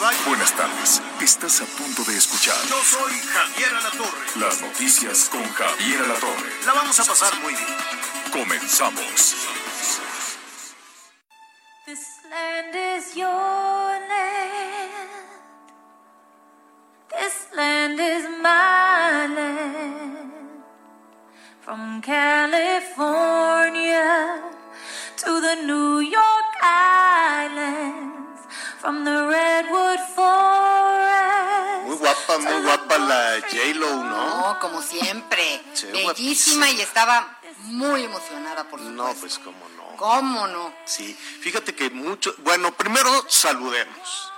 ¿Qué tal? ¿Cómo le va? Buenas tardes. Estás a punto de escuchar Yo soy Javier Alatorre. las noticias con Javier Alatorre. La vamos a pasar muy bien. Comenzamos. This land is your land. This land is my land. From California to the New York Islands. From the Redwood Forest. Muy guapa, muy guapa la J-Lo, ¿no? No, como siempre. Sí, Bellísima y estaba muy emocionada, por supuesto. No, pues cómo no. ¿Cómo no? Sí, fíjate que mucho. Bueno, primero saludemos.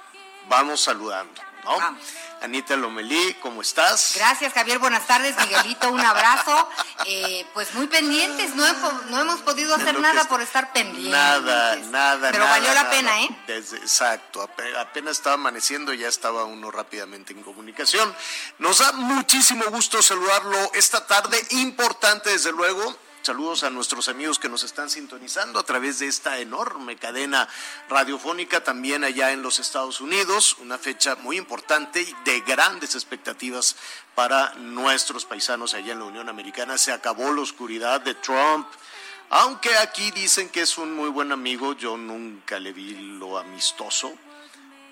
Vamos saludando, ¿no? Vamos. Anita Lomelí, ¿cómo estás? Gracias, Javier. Buenas tardes, Miguelito. Un abrazo. Eh, pues muy pendientes. No, he po- no hemos podido hacer nada es- por estar pendientes. Nada, nada, Pero nada, valió la nada. pena, ¿eh? Desde- exacto, ape- apenas estaba amaneciendo, ya estaba uno rápidamente en comunicación. Nos da muchísimo gusto saludarlo esta tarde, importante desde luego. Saludos a nuestros amigos que nos están sintonizando a través de esta enorme cadena radiofónica también allá en los Estados Unidos, una fecha muy importante y de grandes expectativas para nuestros paisanos allá en la Unión Americana. Se acabó la oscuridad de Trump, aunque aquí dicen que es un muy buen amigo, yo nunca le vi lo amistoso,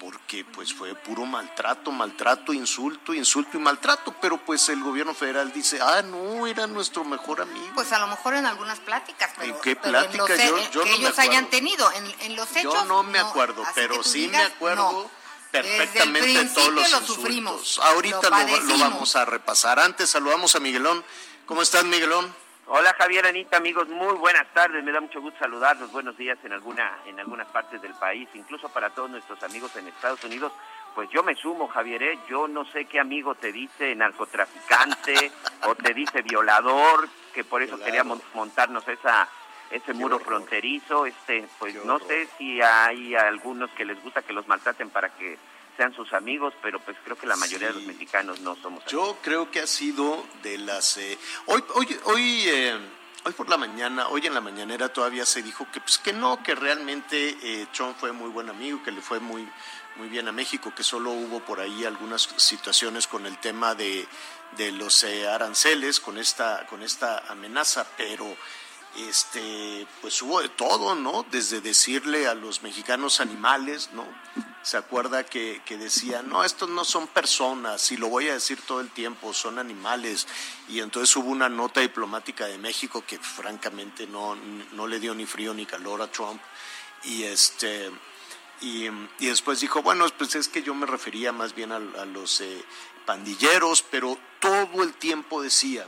porque pues fue puro maltrato, maltrato, insulto, insulto y maltrato, pero pues el gobierno federal dice, ah, no, era nuestro mejor amigo. Pues a lo mejor en algunas pláticas, pero, ¿En qué pero en plática? los he- Yo- que no me ellos hayan acuerdo. tenido. En, en los hechos. Yo no me acuerdo, pero sí digas, me acuerdo no. perfectamente Desde de todos los lo insultos. sufrimos, Ahorita lo lo, vamos a repasar. Antes saludamos a Miguelón. ¿Cómo estás, Miguelón? Hola Javier, Anita, amigos, muy buenas tardes. Me da mucho gusto saludarlos. Buenos días en alguna en algunas partes del país, incluso para todos nuestros amigos en Estados Unidos. Pues yo me sumo, Javier. ¿eh? Yo no sé qué amigo te dice narcotraficante o te dice violador, que por eso Violador. queríamos montarnos esa ese muro fronterizo. Este, pues no sé si hay algunos que les gusta que los maltraten para que sean sus amigos, pero pues creo que la mayoría de los mexicanos no somos. Yo creo que ha sido de las... eh, hoy hoy, hoy, eh, hoy por la mañana, hoy en la mañanera todavía se dijo que, pues, que no, que realmente eh, Trump fue muy buen amigo, que le fue muy, muy bien a México, que solo hubo por ahí algunas situaciones con el tema de, de los eh, aranceles, con esta, con esta amenaza, pero este pues hubo de todo, ¿no? Desde decirle a los mexicanos animales, ¿no? Se acuerda que, que decía, no, estos no son personas, y lo voy a decir todo el tiempo, son animales. Y entonces hubo una nota diplomática de México que francamente no, no le dio ni frío ni calor a Trump. Y este y, después dijo, bueno, pues es que yo me refería más bien a, a los eh, pandilleros, pero todo el tiempo decía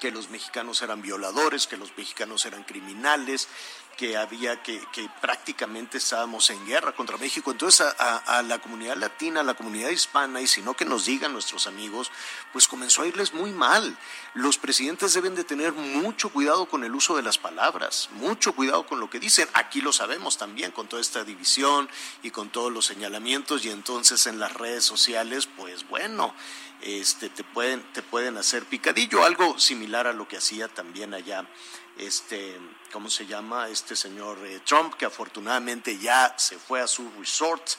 que los mexicanos eran violadores, que los mexicanos eran criminales, que había que, prácticamente estábamos en guerra contra México. Entonces a- a la comunidad latina, a la comunidad hispana, y si no que nos digan nuestros amigos, pues comenzó a irles muy mal. Los presidentes deben de tener mucho cuidado con el uso de las palabras, mucho cuidado con lo que dicen. Aquí lo sabemos también con toda esta división y con todos los señalamientos y entonces en las redes sociales, pues bueno, este, te, pueden, te pueden hacer picadillo, algo similar a lo que hacía también allá, este, ¿cómo se llama? Este señor eh, Trump, que afortunadamente ya se fue a su resort.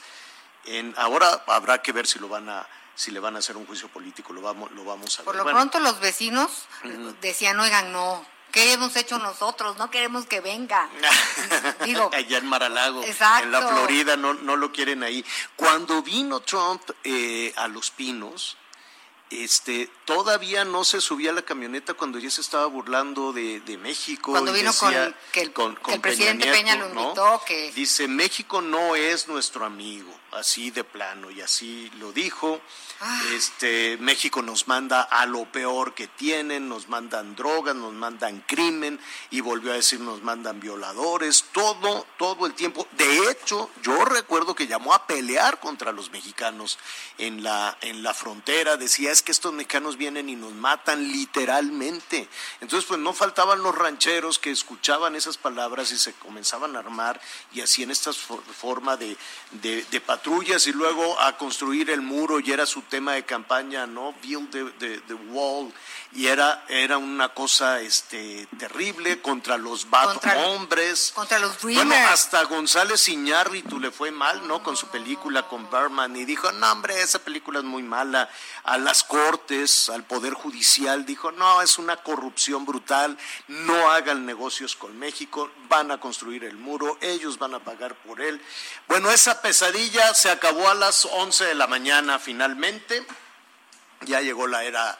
En, ahora habrá que ver si lo van a si le van a hacer un juicio político, lo vamos, lo vamos a ver. Por lo Bueno, pronto los vecinos decían, oigan, no, ¿qué hemos hecho nosotros? No queremos que venga. Digo, allá en Maralago, Exacto. en la Florida, no, no lo quieren ahí. Cuando vino Trump eh, a Los Pinos, este, todavía no se subía a la camioneta cuando ya se estaba burlando de, México. Cuando vino con, que el, presidente Peña, lo invitó. Que... Dice, México no es nuestro amigo, así de plano, y así lo dijo. Ah. Este, México nos manda a lo peor que tienen, nos mandan drogas, nos mandan crimen, y volvió a decir nos mandan violadores, todo, todo el tiempo. De hecho, yo recuerdo que llamó a pelear contra los mexicanos en la, en la frontera, decía, es que estos mexicanos vienen y nos matan literalmente. Entonces, pues no faltaban los rancheros que escuchaban esas palabras y se comenzaban a armar y hacían esta forma de, de, patrullas y luego a construir el muro y era su tema de campaña, ¿no? Build the, wall y era, era una cosa este, terrible contra los bad hombres. Contra los Bueno, hasta González Iñárritu le fue mal, ¿no? Con su película con Berman y dijo, no hombre, esa película es muy mala. A las cortes, al poder judicial, dijo, no, es una corrupción brutal, no hagan negocios con México, van a construir el muro, ellos van a pagar por él. Bueno, esa pesadilla se acabó a las 11 de la mañana finalmente, ya llegó la era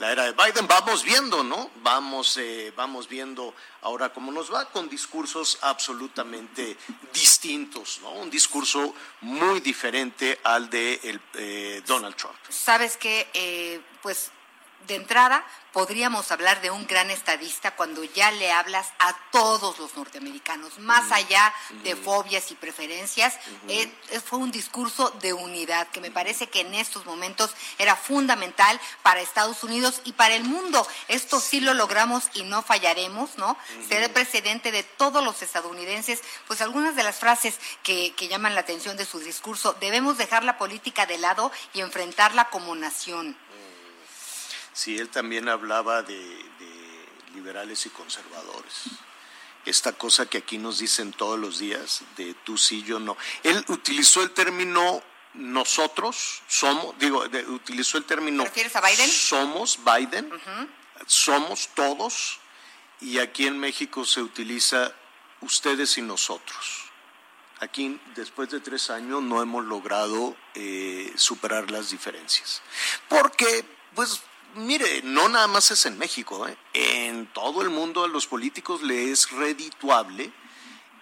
la era de Biden. Vamos viendo, ¿no? Vamos, eh, vamos viendo ahora cómo nos va con discursos absolutamente distintos, ¿no? Un discurso muy diferente al de eh, Donald Trump. Sabes que, eh, pues de entrada, podríamos hablar de un gran estadista cuando ya le hablas a todos los norteamericanos, más allá de fobias y preferencias. Eh, eh, fue un discurso de unidad que me parece que en estos momentos era fundamental para Estados Unidos y para el mundo. Esto sí lo logramos y no fallaremos, ¿no? Ser presidente de todos los estadounidenses. Pues algunas de las frases que, que llaman la atención de su discurso, debemos dejar la política de lado y enfrentarla como nación. Sí, él también hablaba de, liberales y conservadores. Esta cosa que aquí nos dicen todos los días, de tú sí, yo no. Él utilizó el término nosotros somos, digo, utilizó el término. ¿Refieres a Biden? Somos Biden, somos todos, y aquí en México se utiliza ustedes y nosotros. Aquí, después de tres años, no hemos logrado eh, superar las diferencias. Porque, pues, mire, no nada más es en México, ¿eh? en todo el mundo a los políticos le es redituable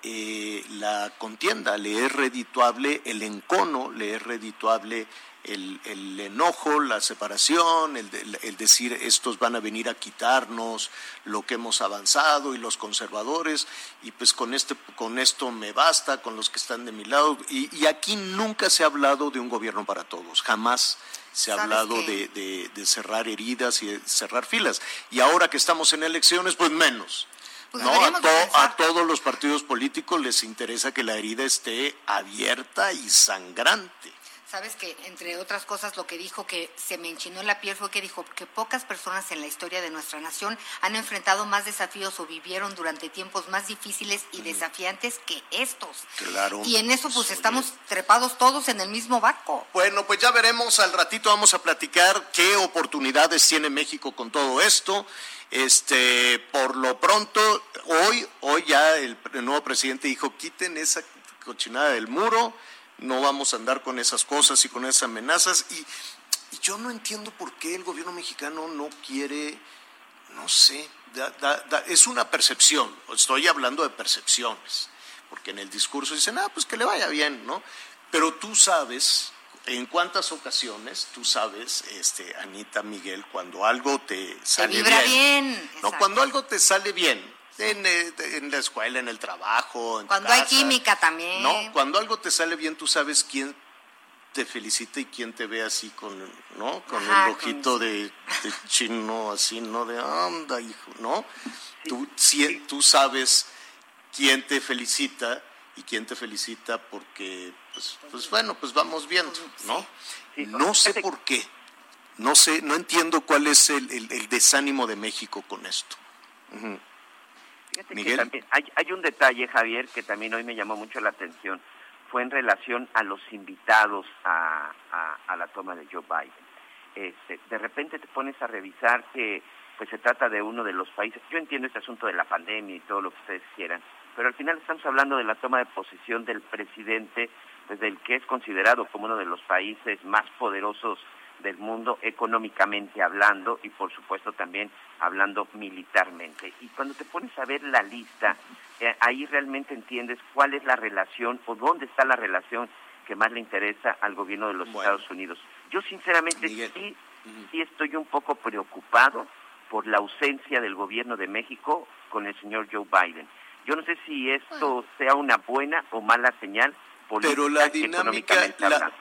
eh, la contienda, le es redituable el encono, le es redituable el, enojo, la separación, el, el, decir estos van a venir a quitarnos lo que hemos avanzado y los conservadores, y pues con, este, con esto me basta, con los que están de mi lado. Y, y aquí nunca se ha hablado de un gobierno para todos, jamás se ha hablado de, cerrar heridas y de cerrar filas. Y ahora que estamos en elecciones, pues menos. Pues no, a, a, todos los partidos políticos les interesa que la herida esté abierta y sangrante. Sabes que, entre otras cosas, lo que dijo que se me enchinó la piel fue que dijo que pocas personas en la historia de nuestra nación han enfrentado más desafíos o vivieron durante tiempos más difíciles y desafiantes que estos. Claro. Y en eso, pues, estamos trepados todos en el mismo barco. Bueno, pues ya veremos. Al ratito vamos a platicar qué oportunidades tiene México con todo esto. Este, por lo pronto, hoy, hoy ya el nuevo presidente dijo quiten esa cochinada del muro no vamos a andar con esas cosas y con esas amenazas. Y, yo no entiendo por qué el gobierno mexicano no quiere, no sé, es una percepción, estoy hablando de percepciones, porque en el discurso dicen, ah, pues que le vaya bien, ¿no? Pero tú sabes, en cuántas ocasiones tú sabes, este, Anita Miguel, cuando algo te sale vibra bien. no, cuando algo te sale bien, eh, en, la escuela, en el trabajo. En Cuando hay química también. No, cuando algo te sale bien, tú sabes quién te felicita y quién te ve así con, ¿no? Con el ojito de, chino, así, ¿no? De anda, hijo, ¿no? Tú, tú sabes quién te felicita y quién te felicita porque, pues, pues bueno, pues vamos viendo, ¿no? No sé por qué. No sé, no entiendo cuál es el, desánimo de México con esto. Fíjate hay, un detalle, Javier, que también hoy me llamó mucho la atención. Fue en relación a los invitados a, la toma de Joe Biden. Este, de repente te pones a revisar que pues se trata de uno de los países. Yo entiendo este asunto de la pandemia y todo lo que ustedes quieran, pero al final estamos hablando de la toma de posición del presidente, pues del que es considerado como uno de los países más poderosos del mundo económicamente hablando y por supuesto también hablando militarmente. Y cuando te pones a ver la lista, eh, ahí realmente entiendes cuál es la relación o dónde está la relación que más le interesa al gobierno de los Estados Unidos. Yo sinceramente sí, sí estoy un poco preocupado por la ausencia del gobierno de México con el señor Joe Biden. Yo no sé si esto sea una buena o mala señal política Pero la dinámica, la,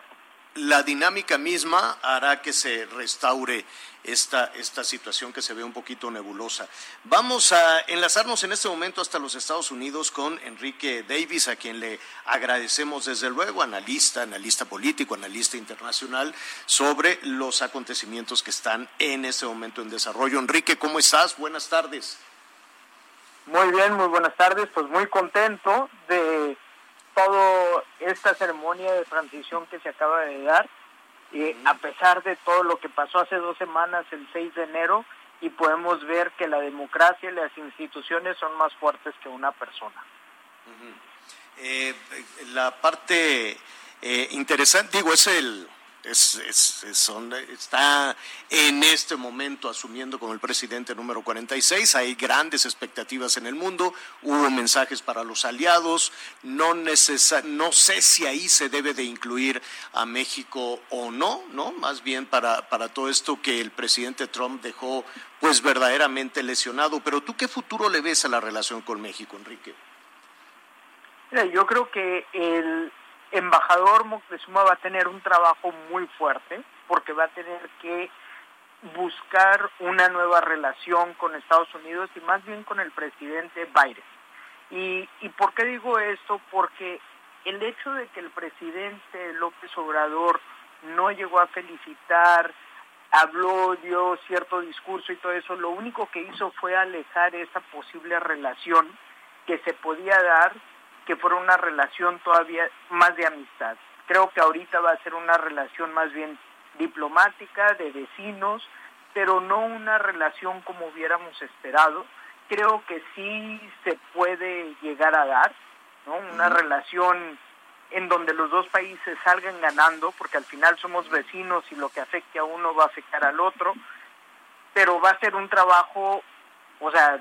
dinámica misma hará que se restaure esta, esta situación que se ve un poquito nebulosa. Vamos a enlazarnos en este momento hasta los Estados Unidos con Enrique Davis, a quien le agradecemos desde luego, analista, analista político, analista internacional, sobre los acontecimientos que están en este momento en desarrollo. Enrique, ¿cómo estás? Buenas tardes. Muy bien, muy buenas tardes. Pues muy contento de toda esta ceremonia de transición que se acaba de dar. Y a pesar de todo lo que pasó hace dos semanas, el 6 de enero, y podemos ver que la democracia y las instituciones son más fuertes que una persona. Eh, la parte eh, interesante, digo, es el, es, está en este momento asumiendo como el presidente número 46. Hay grandes expectativas en el mundo. Hubo mensajes para los aliados. No, no sé si ahí se debe de incluir a México o no, ¿no? Más bien para, para todo esto que el presidente Trump dejó pues verdaderamente lesionado. Pero tú qué futuro le ves a la relación con México, Enrique? yo creo que el, embajador Moctezuma va a tener un trabajo muy fuerte porque va a tener que buscar una nueva relación con Estados Unidos y más bien con el presidente Biden. ¿Y, y por qué digo esto? Porque el hecho de que el presidente López Obrador no llegó a felicitar, habló, dio cierto discurso y todo eso, lo único que hizo fue alejar esa posible relación que se podía dar que fuera una relación todavía más de amistad. Creo que ahorita va a ser una relación más bien diplomática, de vecinos, pero no una relación como hubiéramos esperado. Creo que sí se puede llegar a dar, ¿no? Una relación en donde los dos países salgan ganando, porque al final somos vecinos y lo que afecte a uno va a afectar al otro, pero va a ser un trabajo, o sea,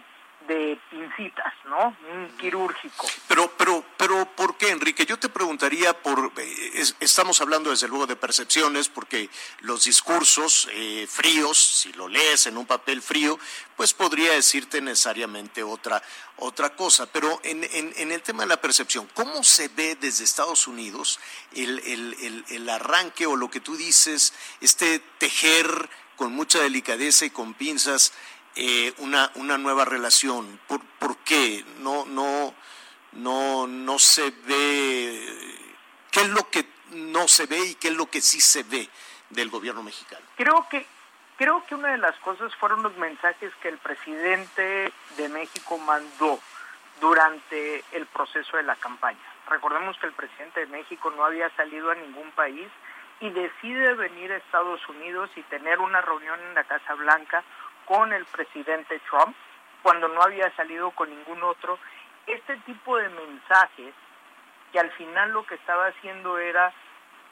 de pincitas, ¿no? Un quirúrgico. Pero, pero, pero, ¿por qué, Enrique? Yo te preguntaría por, eh, estamos hablando desde luego de percepciones, porque los discursos eh, fríos, si lo lees en un papel frío, pues podría decirte necesariamente otra, otra cosa. Pero en, en, el tema de la percepción, ¿cómo se ve desde Estados Unidos el, el, el arranque o lo que tú dices, este tejer con mucha delicadeza y con pinzas eh, una, una nueva relación. ¿Por, ¿Por qué? No, no, no, no se ve. ¿Qué es lo que no se ve y qué es lo que sí se ve del gobierno mexicano? Creo que creo que una de las cosas fueron los mensajes que el presidente de México mandó durante el proceso de la campaña. Recordemos que el presidente de México no había salido a ningún país y decide venir a Estados Unidos y tener una reunión en la Casa Blanca con el presidente Trump cuando no había salido con ningún otro. Este tipo de mensajes que al final lo que estaba haciendo era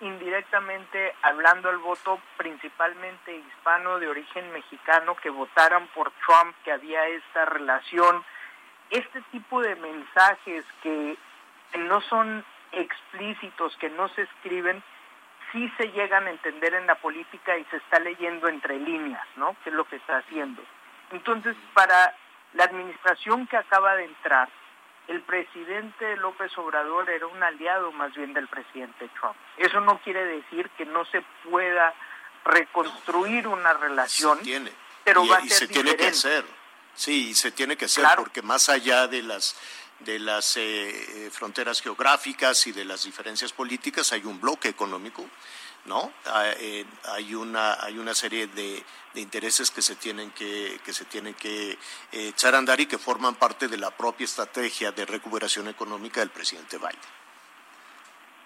indirectamente hablando al voto principalmente hispano de origen mexicano que votaran por Trump, que había esta relación, este tipo de mensajes que no son explícitos, que no se escriben, sí se llegan a entender en la política y se está leyendo entre líneas, ¿no? Que es lo que está haciendo. Entonces, para la administración que acaba de entrar, el presidente López Obrador era un aliado más bien del presidente Trump. Eso no quiere decir que no se pueda reconstruir una relación, tiene. pero va a ser se tiene que hacer. Sí, se tiene que hacer porque más allá de las de las eh, fronteras geográficas y de las diferencias políticas hay un bloque económico, ¿no? Ah, eh, hay una hay una serie de, intereses que se tienen que que se tienen que eh, echar a andar y que forman parte de la propia estrategia de recuperación económica del presidente Biden.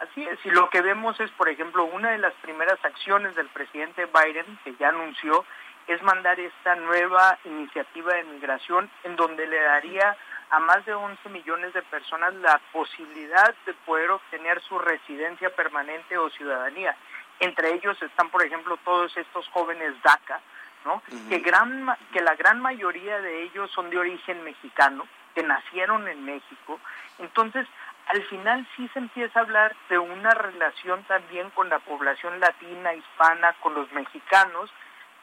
Así es, y lo que vemos es, por ejemplo, una de las primeras acciones del presidente Biden, que ya anunció, es mandar esta nueva iniciativa de migración en donde le daría a más de 11 millones de personas la posibilidad de poder obtener su residencia permanente o ciudadanía. Entre ellos están, por ejemplo, todos estos jóvenes DACA, ¿no? que, gran, que la gran mayoría de ellos son de origen mexicano, que nacieron en México. Entonces, al final sí se empieza a hablar de una relación también con la población latina, hispana, con los mexicanos,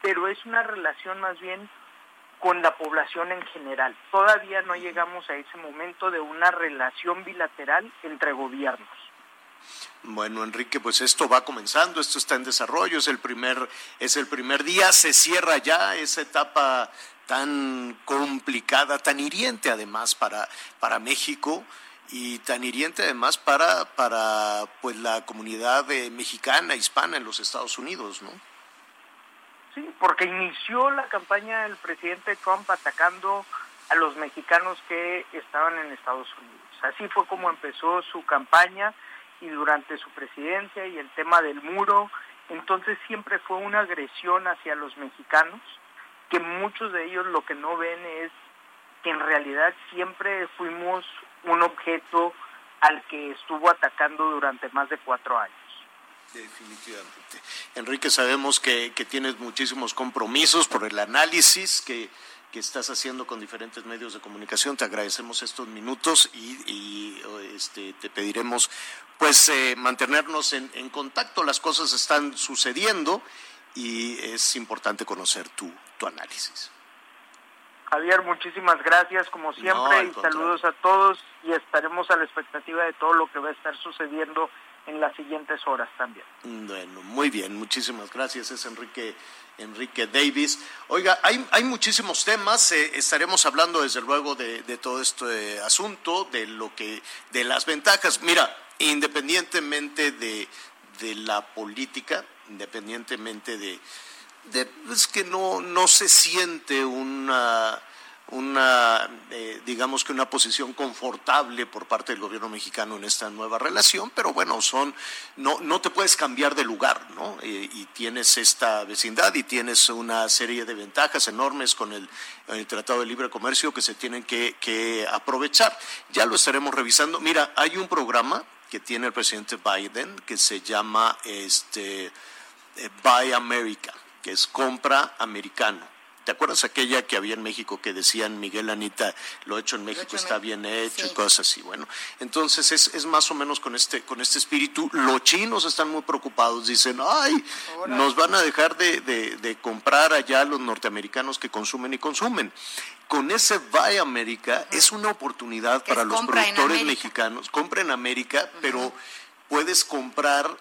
pero es una relación más bien con la población en general. Todavía no llegamos a ese momento de una relación bilateral entre gobiernos. Bueno, Enrique, pues esto va comenzando, esto está en desarrollo, es el primer, es el primer día, se cierra ya esa etapa tan complicada, tan hiriente además para, para México y tan hiriente además para, para pues la comunidad mexicana, hispana en los Estados Unidos, ¿no? Sí, porque inició la campaña del presidente Trump atacando a los mexicanos que estaban en Estados Unidos. Así fue como empezó su campaña y durante su presidencia y el tema del muro, entonces siempre fue una agresión hacia los mexicanos, que muchos de ellos lo que no ven es que en realidad siempre fuimos un objeto al que estuvo atacando durante más de cuatro años. Definitivamente. Enrique, sabemos que, tienes muchísimos compromisos por el análisis que, estás haciendo con diferentes medios de comunicación. Te agradecemos estos minutos y, este, te pediremos pues eh, mantenernos en, contacto. Las cosas están sucediendo y es importante conocer tu, tu análisis. Javier, muchísimas gracias como siempre y saludos a todos y estaremos a la expectativa de todo lo que va a estar sucediendo en las siguientes horas también. Bueno, muy bien, muchísimas gracias. Es Enrique Enrique Davis. Oiga, hay, hay muchísimos temas. Eh, estaremos hablando desde luego de, todo este asunto, de lo que, de las ventajas. Mira, independientemente de, de la política, independientemente de, de es que no, no se siente una una, eh, digamos que una posición confortable por parte del gobierno mexicano en esta nueva relación, pero bueno, son, no, no te puedes cambiar de lugar, ¿no? Eh, y tienes esta vecindad y tienes una serie de ventajas enormes con el, el Tratado de Libre Comercio que se tienen que, que aprovechar. Ya lo estaremos revisando. Mira, hay un programa que tiene el presidente Biden que se llama este, eh, Buy America, que es compra americano ¿Te acuerdas aquella que había en México que decían Miguel Anita, lo hecho en México está bien hecho y cosas así? Bueno, entonces es, es, más o menos con este, con este espíritu. Los chinos están muy preocupados, dicen, ay, nos van a dejar de, de, comprar allá los norteamericanos que consumen y consumen con ese Buy América es una oportunidad para los productores mexicanos. Compra en América, pero puedes comprar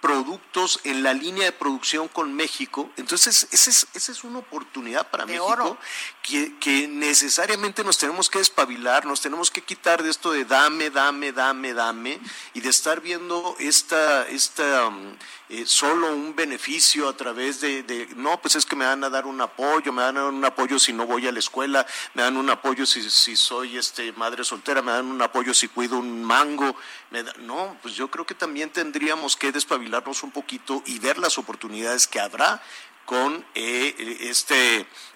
productos en la línea de producción con México. Entonces, esa es, esa es una oportunidad para México que, necesariamente nos tenemos que despabilar, nos tenemos que quitar de esto de dame, dame, dame, dame, y de estar viendo esta, esta um, eh, solo un beneficio a través de, no, pues es que me van a dar un apoyo, me dan un apoyo si no voy a la escuela, me dan un apoyo si, si soy este madre soltera, me dan un apoyo si cuido un mango, me no, pues yo creo que también tendríamos que despabilarnos un poquito y ver las oportunidades que habrá con eh, esta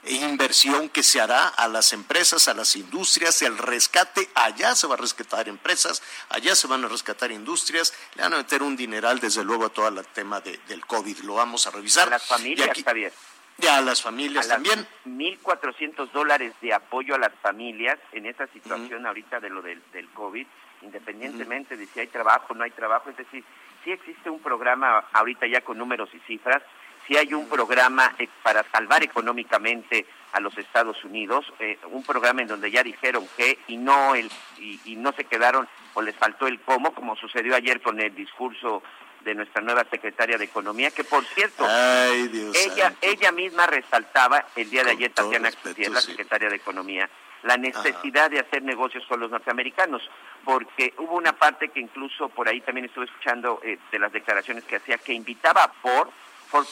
inversión que se hará a las empresas, a las industrias, el rescate, allá se va a rescatar empresas, allá se van a rescatar industrias, le van a meter un dineral desde luego a todo el tema del COVID, lo vamos a revisar. A las familias, Javier. Ya a las familias a también. 1.400 dólares de apoyo a las familias en esa situación ahorita de lo del, del COVID, independientemente de si hay trabajo o no hay trabajo, es decir, sí existe un programa ahorita ya con números y cifras si hay un programa eh, para salvar económicamente a los Estados Unidos, eh, un programa en donde ya dijeron que y no el y, no se quedaron o les faltó el cómo, como sucedió ayer con el discurso de nuestra nueva secretaria de Economía, que por cierto, ella ella misma resaltaba el día de ayer, Tatiana la secretaria de Economía, la necesidad de hacer negocios con los norteamericanos, porque hubo una parte que incluso por ahí también estuve escuchando eh, de las declaraciones que hacía, que invitaba por Ford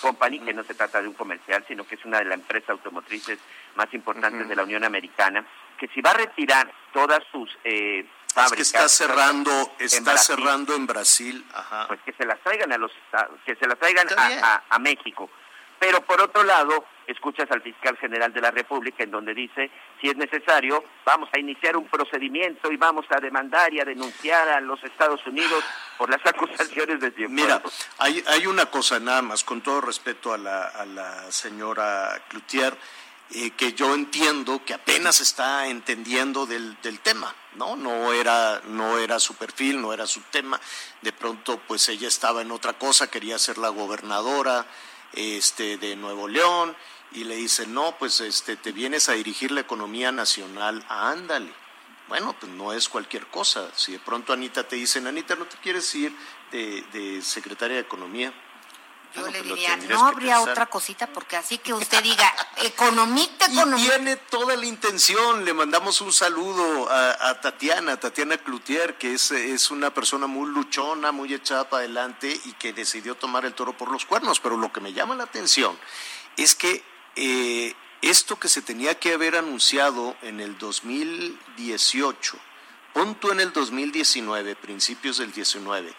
Company, que no se trata de un comercial, sino que es una de las empresas automotrices más importantes de la Unión Americana, que si va a retirar todas sus eh, fábricas... que está cerrando, está cerrando en Brasil, Pues que se las traigan a los, que se las traigan a, México. Pero por otro lado, escuchas al fiscal general de la República en donde dice, si es necesario, vamos a iniciar un procedimiento y vamos a demandar y a denunciar a los Estados Unidos por las acusaciones de Cienfuegos. Mira, hay, hay una cosa nada más, con todo respeto a la, a la señora Cloutier, eh, que yo entiendo que apenas está entendiendo del, del, tema, ¿no? No era, no era su perfil, no era su tema. De pronto, pues ella estaba en otra cosa, quería ser la gobernadora este, de Nuevo León, y le dice, no, pues este, te vienes a dirigir la economía nacional, ándale. Bueno, pues no es cualquier cosa. Si de pronto Anita te dice, Anita, ¿no te quieres ir de, de secretaria de Economía? Yo le diría, no habría otra cosita porque así que usted diga, economista, economista. Y tiene toda la intención. Le mandamos un saludo a, Tatiana, Tatiana Cloutier, que es, es, una persona muy luchona, muy echada para adelante y que decidió tomar el toro por los cuernos. Pero lo que me llama la atención es que eh, esto que se tenía que haber anunciado en el 2018, punto en el 2019, principios del 19,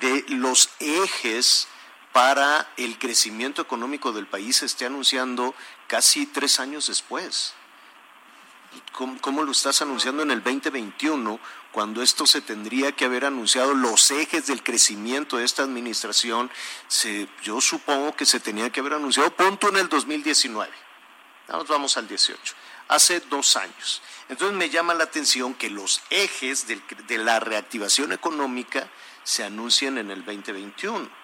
de los ejes para el crecimiento económico del país se esté anunciando casi tres años después. ¿Cómo, lo estás anunciando en el 2021 cuando esto se tendría que haber anunciado los ejes del crecimiento de esta administración? yo supongo que se tenía que haber anunciado punto en el 2019. Nos vamos al 18. Hace dos años. Entonces me llama la atención que los ejes de la reactivación económica se anuncien en el 2021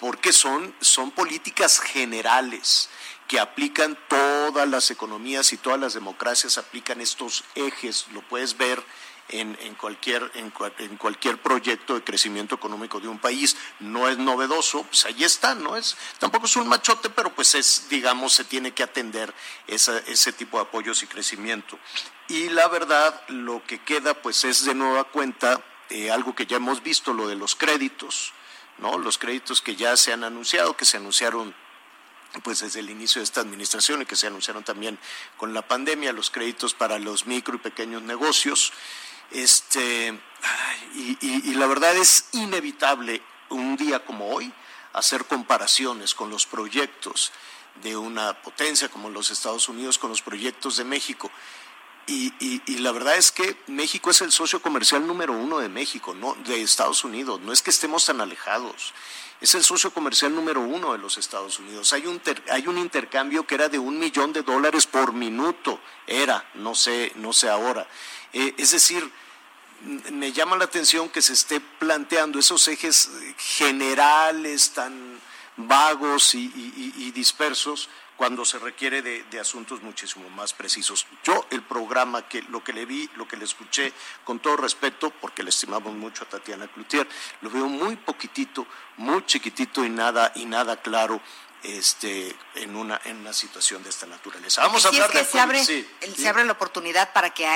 porque son, son políticas generales que aplican todas las economías y todas las democracias aplican estos ejes, lo puedes ver en, en, cualquier, en, en, cualquier proyecto de crecimiento económico de un país. No es novedoso, pues ahí está, no es, tampoco es un machote, pero pues es, digamos, se tiene que atender esa, ese tipo de apoyos y crecimiento. Y la verdad, lo que queda, pues es de nueva cuenta eh, algo que ya hemos visto, lo de los créditos ¿no? Los créditos que ya se han anunciado, que se anunciaron pues desde el inicio de esta administración y que se anunciaron también con la pandemia, los créditos para los micro y pequeños negocios. Este, y, la verdad es inevitable un día como hoy hacer comparaciones con los proyectos de una potencia como los Estados Unidos con los proyectos de México. Y, la verdad es que México es el socio comercial número uno de México, no de Estados Unidos. No es que estemos tan alejados. Es el socio comercial número uno de los Estados Unidos. Hay un, hay un intercambio que era de un millón de dólares por minuto. Era, no sé, no sé ahora. Eh, es decir, me llama la atención que se esté planteando esos ejes generales tan vagos y dispersos cuando se requiere de, asuntos muchísimo más precisos. Yo el programa, que lo que le vi, lo que le escuché, con todo respeto, porque le estimamos mucho a Tatiana Cloutier, lo veo muy poquitito, muy chiquitito y nada, y nada claro este, en, una, en una situación de esta naturaleza. Vamos a hablar de... Se abre, se abre la oportunidad para que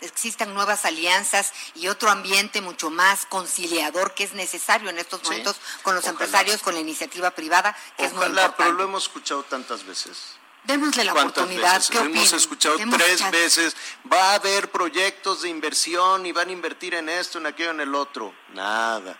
existan nuevas alianzas y otro ambiente mucho más conciliador que es necesario en estos momentos con los empresarios, con la iniciativa privada, que es muy importante. pero lo hemos escuchado tantas veces. Démosle la oportunidad. ¿Qué hemos escuchado tres veces. Va a haber proyectos de inversión y van a invertir en esto, en aquello, en el otro. Nada.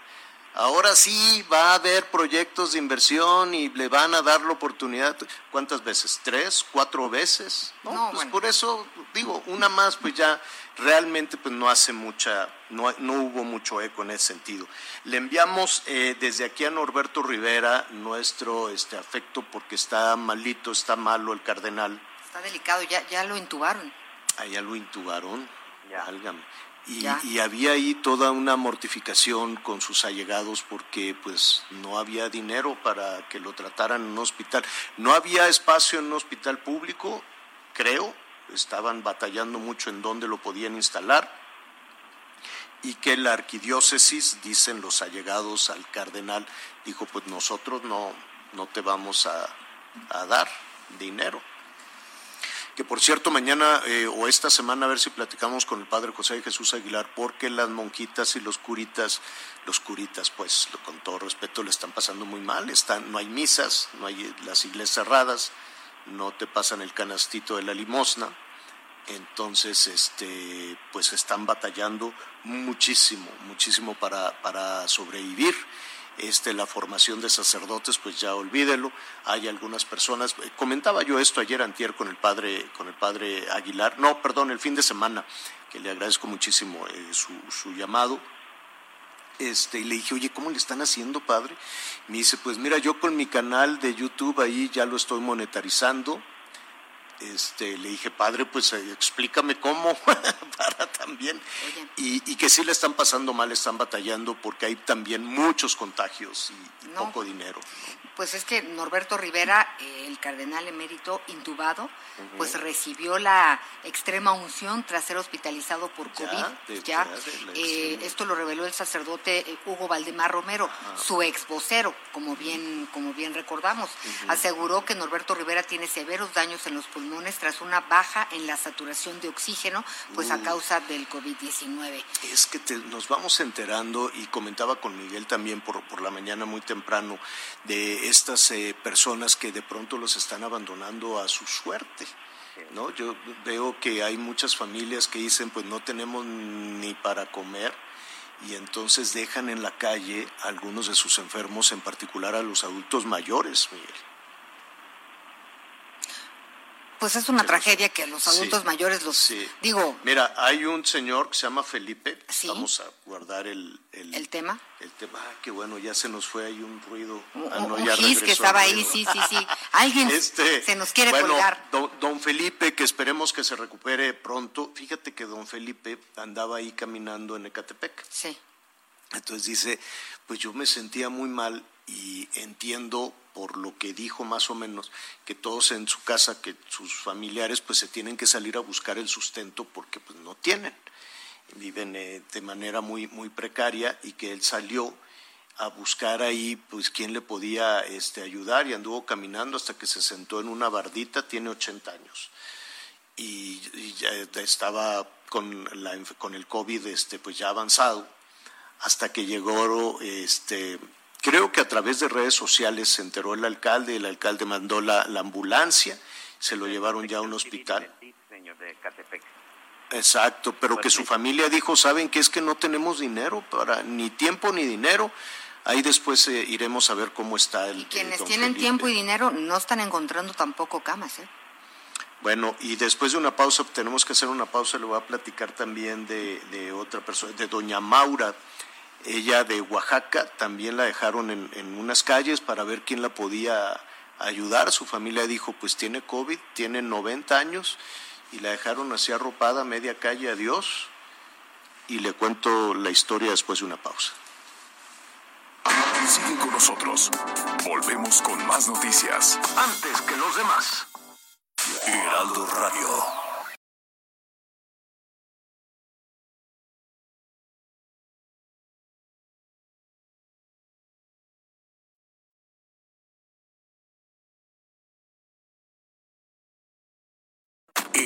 Ahora sí va a haber proyectos de inversión y le van a dar la oportunidad. ¿Cuántas veces? ¿Tres? ¿Cuatro veces? No, pues por eso digo, una más, pues ya realmente pues no hace mucha, no, no hubo mucho eco en ese sentido. Le enviamos eh, desde aquí a Norberto Rivera nuestro este, afecto porque está malito, está malo el cardenal. Está delicado, ya, ya lo intubaron. Ah, ya lo intubaron. Ya. Y, había ahí toda una mortificación con sus allegados porque pues no había dinero para que lo trataran en un hospital. No había espacio en un hospital público, creo, estaban batallando mucho en dónde lo podían instalar y que la arquidiócesis, dicen los allegados al cardenal, dijo pues nosotros no, no te vamos a dar dinero que por cierto mañana eh, o esta semana a ver si platicamos con el padre José Jesús Aguilar, porque las monjitas y los curitas, los curitas pues con todo respeto le están pasando muy mal, están, no hay misas, no hay las iglesias cerradas, no te pasan el canastito de la limosna, entonces este pues están batallando muchísimo, muchísimo para, para sobrevivir este, la formación de sacerdotes, pues ya olvídelo. Hay algunas personas, eh, comentaba yo esto ayer antier con el padre, con el padre Aguilar, no, perdón, el fin de semana, que le agradezco muchísimo eh, su, su llamado. Este, y le dije, oye, ¿cómo le están haciendo, padre? Me dice, pues mira, yo con mi canal de YouTube ahí ya lo estoy monetarizando, este, le dije, padre, pues eh, explícame cómo, para también. Y, y, que sí le están pasando mal, están batallando porque hay también muchos contagios y, y no, poco dinero. ¿no? Pues es que Norberto Rivera, eh, el cardenal emérito intubado, uh -huh. pues recibió la extrema unción tras ser hospitalizado por COVID. Ya, de, ya de eh, esto lo reveló el sacerdote eh, Hugo Valdemar Romero, su ex vocero, como bien, como bien recordamos. Uh -huh. Aseguró que Norberto Rivera tiene severos daños en los pulmones tras una baja en la saturación de oxígeno, pues uh. a causa del COVID-19. Es que te, nos vamos enterando, y comentaba con Miguel también por, por la mañana muy temprano, de estas eh, personas que de pronto los están abandonando a su suerte. ¿no? Yo veo que hay muchas familias que dicen, pues no tenemos ni para comer, y entonces dejan en la calle a algunos de sus enfermos, en particular a los adultos mayores, Miguel. Pues es una sí. tragedia que los adultos sí. mayores los sí. digo. Mira, hay un señor que se llama Felipe. Vamos a guardar el, el, el tema. El tema, ah, qué bueno, ya se nos fue ahí un ruido. Ah, no, un ya gis que estaba ahí, sí, sí, sí. Alguien este, se nos quiere bueno, colgar. Don, don, Felipe, que esperemos que se recupere pronto. Fíjate que don Felipe andaba ahí caminando en Ecatepec. Sí. Entonces dice, pues yo me sentía muy mal y entiendo por lo que dijo más o menos, que todos en su casa, que sus familiares pues se tienen que salir a buscar el sustento porque pues no tienen, viven eh, de manera muy, muy precaria y que él salió a buscar ahí pues quién le podía este, ayudar y anduvo caminando hasta que se sentó en una bardita, tiene 80 años. Y, ya estaba con, la, con el COVID este, pues ya avanzado hasta que llegó este, Creo que a través de redes sociales se enteró el alcalde, el alcalde mandó la, la ambulancia, se lo llevaron ya a un hospital. Exacto, pero que su familia dijo, ¿saben qué es que no tenemos dinero para ni tiempo ni dinero? Ahí después eh, iremos a ver cómo está el. Y quienes el tienen Felipe. tiempo y dinero no están encontrando tampoco camas, ¿eh? Bueno, y después de una pausa, tenemos que hacer una pausa, le voy a platicar también de, de otra persona, de doña Maura ella de Oaxaca también la dejaron en, en, unas calles para ver quién la podía ayudar. Su familia dijo, pues tiene COVID, tiene 90 años y la dejaron así arropada media calle, adiós. Y le cuento la historia después de una pausa. Sigue con nosotros. Volvemos con más noticias. Antes que los demás. Radio.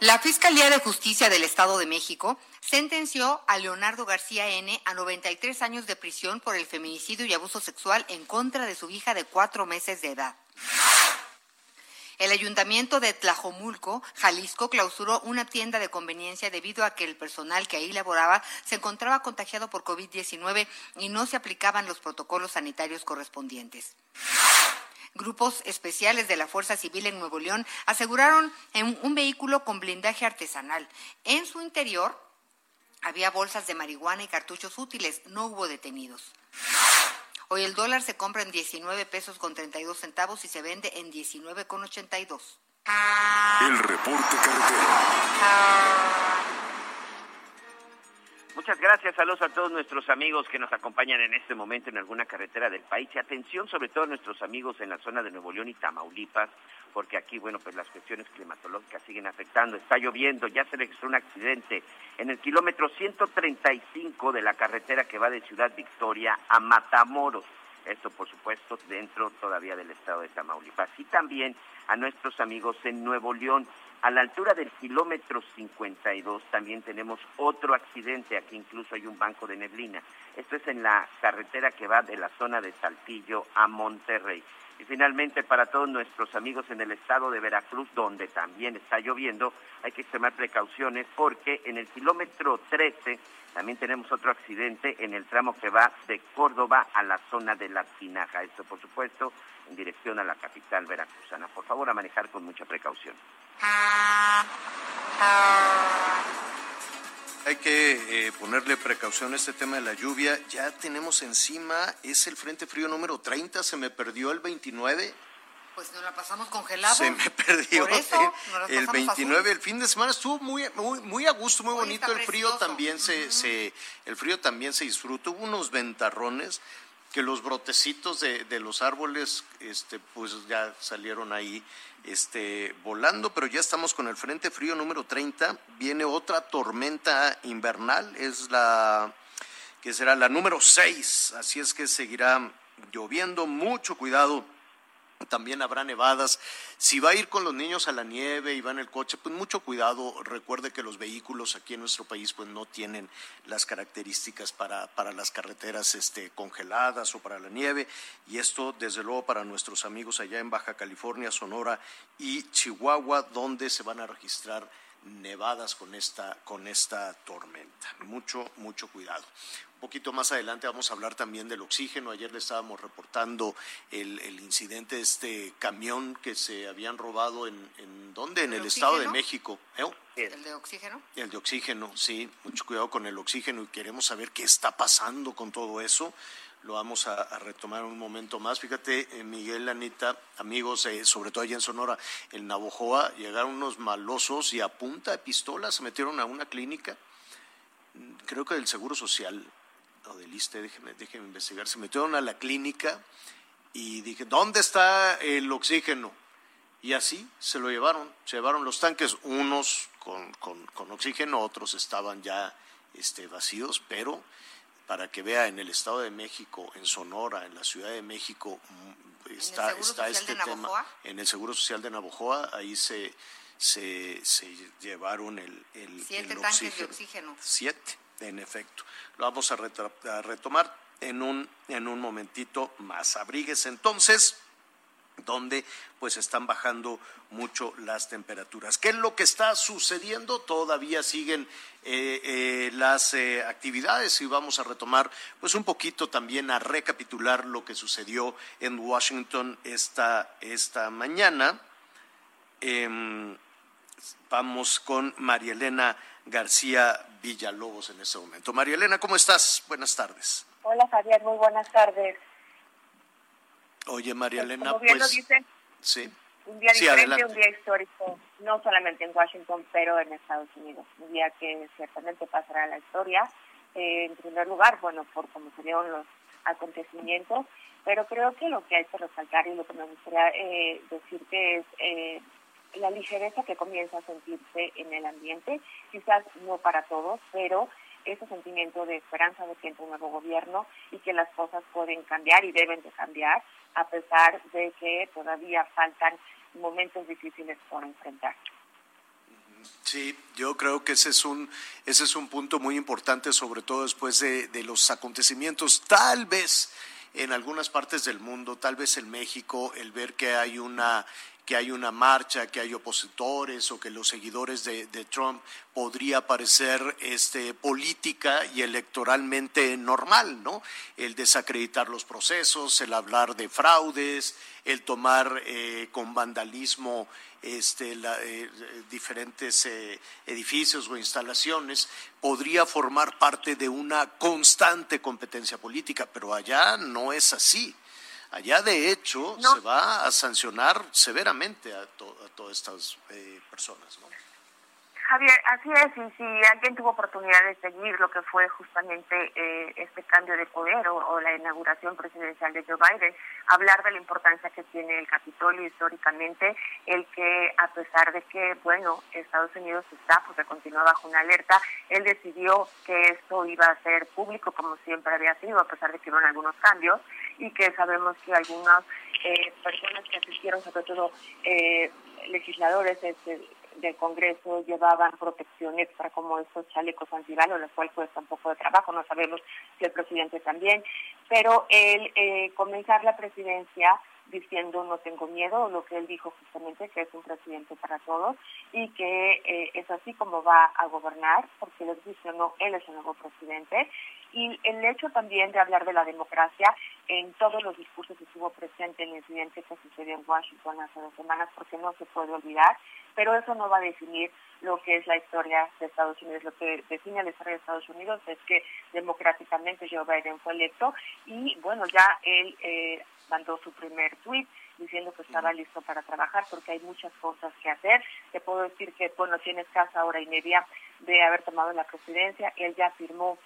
La Fiscalía de Justicia del Estado de México sentenció a Leonardo García N. a 93 años de prisión por el feminicidio y abuso sexual en contra de su hija de cuatro meses de edad. El ayuntamiento de Tlajomulco, Jalisco, clausuró una tienda de conveniencia debido a que el personal que ahí laboraba se encontraba contagiado por COVID-19 y no se aplicaban los protocolos sanitarios correspondientes. Grupos especiales de la Fuerza Civil en Nuevo León aseguraron en un vehículo con blindaje artesanal. En su interior había bolsas de marihuana y cartuchos útiles. No hubo detenidos. Hoy el dólar se compra en 19 pesos con 32 centavos y se vende en 19 con 82. El reporte carretero. Muchas gracias, saludos a todos nuestros amigos que nos acompañan en este momento en alguna carretera del país y atención sobre todo a nuestros amigos en la zona de Nuevo León y Tamaulipas, porque aquí, bueno, pues las cuestiones climatológicas siguen afectando, está lloviendo, ya se registró un accidente en el kilómetro 135 de la carretera que va de Ciudad Victoria a Matamoros. Esto, por supuesto, dentro todavía del estado de Tamaulipas. Y también a nuestros amigos en Nuevo León. A la altura del kilómetro 52 también tenemos otro accidente, aquí incluso hay un banco de neblina. Esto es en la carretera que va de la zona de Saltillo a Monterrey. Y finalmente, para todos nuestros amigos en el estado de Veracruz, donde también está lloviendo, hay que extremar precauciones porque en el kilómetro 13 también tenemos otro accidente en el tramo que va de Córdoba a la zona de La Tinaja. Esto, por supuesto, en dirección a la capital veracruzana. Por favor, a manejar con mucha precaución. Hay que eh, ponerle precaución a este tema de la lluvia. Ya tenemos encima, es el Frente Frío número 30, se me perdió el 29. Pues nos la pasamos congelado. Se me perdió Por eso, nos las el pasamos 29. azul. El fin de semana estuvo muy, muy, muy a gusto, muy Hoy bonito. El frío precioso. también se, se, el frío también se disfrutó. Hubo unos ventarrones que los brotecitos de, de los árboles, este, pues ya salieron ahí, este, volando. Pero ya estamos con el frente frío número 30. Viene otra tormenta invernal. Es la que será la número 6. Así es que seguirá lloviendo. Mucho cuidado también habrá nevadas. Si va a ir con los niños a la nieve y va en el coche, pues mucho cuidado. Recuerde que los vehículos aquí en nuestro país pues no tienen las características para, para las carreteras este, congeladas o para la nieve. Y esto, desde luego, para nuestros amigos allá en Baja California, Sonora y Chihuahua, donde se van a registrar nevadas con esta, con esta tormenta. Mucho, mucho cuidado. Un poquito más adelante vamos a hablar también del oxígeno. Ayer le estábamos reportando el, el incidente de este camión que se habían robado en, en ¿dónde? En ¿El el Estado de? México. ¿Eh? ¿El de oxígeno? El de oxígeno, sí, mucho cuidado con el oxígeno y queremos saber qué está pasando con todo eso. Lo vamos a, retomar un momento más. Fíjate, eh, Miguel, Anita, amigos, eh, sobre todo allá en Sonora, en Navojoa, llegaron unos malosos y a punta de pistola se metieron a una clínica, mm, creo que del Seguro Social, o del ISTE, déjenme investigar, se metieron a la clínica y dije, ¿dónde está el oxígeno? Y así se lo llevaron, se llevaron los tanques, unos con, con- con oxígeno, otros estaban ya este, vacíos, pero para que vea en el Estado de México, en Sonora, en la Ciudad de México, mm, está, este tema. En el Seguro Social de Navojoa, ahí se, se, se llevaron el, el, Siete el tanques de oxígeno. Siete, en efecto. Lo vamos a retomar en un, en un momentito más. Abríguese entonces donde pues están bajando mucho las temperaturas. ¿Qué es lo que está sucediendo? Todavía siguen eh, eh, las eh, actividades y vamos a retomar pues un poquito también a recapitular lo que sucedió en Washington esta, esta mañana. Em, vamos con María Elena García Villalobos en este momento. María Elena, ¿cómo estás? Buenas tardes. Hola Javier, muy buenas tardes. Oye, María Pues, Elena, Como bien lo pues sí. un día Sí, diferente, adelante. un día histórico, no solamente en Washington, pero en Estados Unidos. Un día que ciertamente pasará a la historia. Eh, en primer lugar, bueno, por cómo se dieron los acontecimientos, pero creo que lo que hay que resaltar y lo que me gustaría eh, decirte es eh, la ligereza que comienza a sentirse en el ambiente, quizás no para todos, pero ese sentimiento de esperanza de que entra un nuevo gobierno y que las cosas pueden cambiar y deben de cambiar, a pesar de que todavía faltan momentos difíciles por enfrentar. Sí, yo creo que ese es un, ese es un punto muy importante, sobre todo después de, de los acontecimientos, tal vez en algunas partes del mundo, tal vez en México, el ver que hay una que hay una marcha, que hay opositores o que los seguidores de, Trump podría parecer este, política y electoralmente normal, ¿no? El desacreditar los procesos, el hablar de fraudes, el tomar eh, con vandalismo este, eh, diferentes eh, edificios o instalaciones, podría formar parte de una constante competencia política, pero allá no es así. Allá, de hecho, No. se va a sancionar severamente a, to- a todas estas eh, personas. ¿no? Javier, así es, y si alguien tuvo oportunidad de seguir lo que fue justamente eh, este cambio de poder o, la inauguración presidencial de Joe Biden, hablar de la importancia que tiene el Capitolio históricamente, el que a pesar de que, bueno, Estados Unidos está, porque continúa bajo una alerta, él decidió que esto iba a ser público como siempre había sido, a pesar de que hubo algunos cambios, y que sabemos que algunas eh, personas que asistieron, sobre todo eh, legisladores, este, del Congreso llevaban protección extra como estos chalecos antibalas, lo cual cuesta un poco de trabajo, no sabemos si el presidente también, pero el eh, comenzar la presidencia diciendo no tengo miedo, lo que él dijo justamente que es un presidente para todos y que eh, es así como va a gobernar, porque les dice no, él es el nuevo presidente. Y el hecho también de hablar de la democracia en todos los discursos estuvo presente en el incidente que sucedió en Washington hace dos semanas, porque no se puede olvidar pero eso no va a definir lo que es la historia de Estados Unidos. Lo que define la historia de Estados Unidos es que democráticamente Joe Biden fue electo y bueno, ya él eh, mandó su primer tweet diciendo que estaba listo para trabajar porque hay muchas cosas que hacer. Te puedo decir que, bueno, tiene escasa hora y media de haber tomado la presidencia. Él ya firmó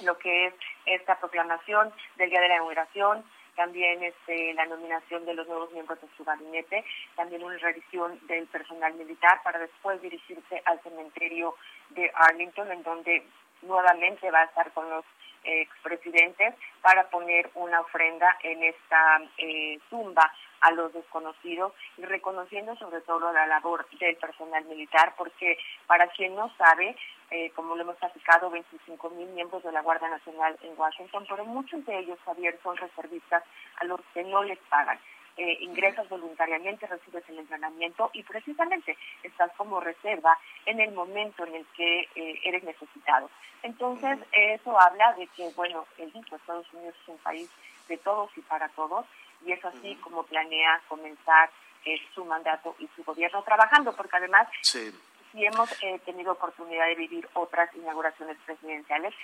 lo que es esta proclamación del Día de la Inauguración, también este, la nominación de los nuevos miembros de su gabinete, también una revisión del personal militar para después dirigirse al cementerio de Arlington, en donde nuevamente va a estar con los expresidentes para poner una ofrenda en esta eh, tumba a los desconocidos y reconociendo sobre todo la labor del personal militar, porque para quien no sabe, eh, como lo hemos platicado, 25 mil miembros de la Guardia Nacional en Washington, pero muchos de ellos, Javier, son reservistas a los que no les pagan. Eh, ingresas voluntariamente, recibes el entrenamiento y precisamente estás como reserva en el momento en el que eh, eres necesitado. Entonces, eso habla de que, bueno, el Estados Unidos es un país de todos y para todos y es así como planea comenzar eh, su mandato y su gobierno trabajando, porque además sí. si hemos eh, tenido oportunidad de vivir otras inauguraciones presidenciales,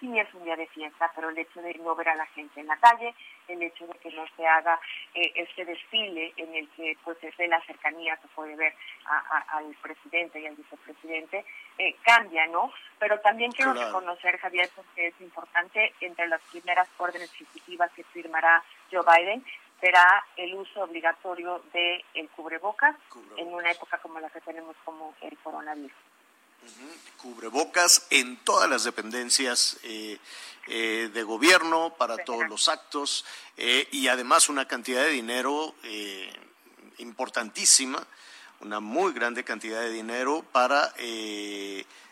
sí es un día de fiesta, pero el hecho de no ver a la gente en la calle, el hecho de que no se haga eh, este desfile en el que pues desde la cercanía se puede ver al presidente y al vicepresidente, eh, cambia, ¿no? Pero también quiero reconocer, Javier, porque es importante, entre las primeras órdenes ejecutivas que firmará Joe Biden, será el uso obligatorio del el cubrebocas, en una época como la que tenemos como el coronavirus. Cubrebocas en todas las dependencias eh, eh, de gobierno, para todos los actos, eh, y además una cantidad de dinero importantísima, una muy grande cantidad de dinero para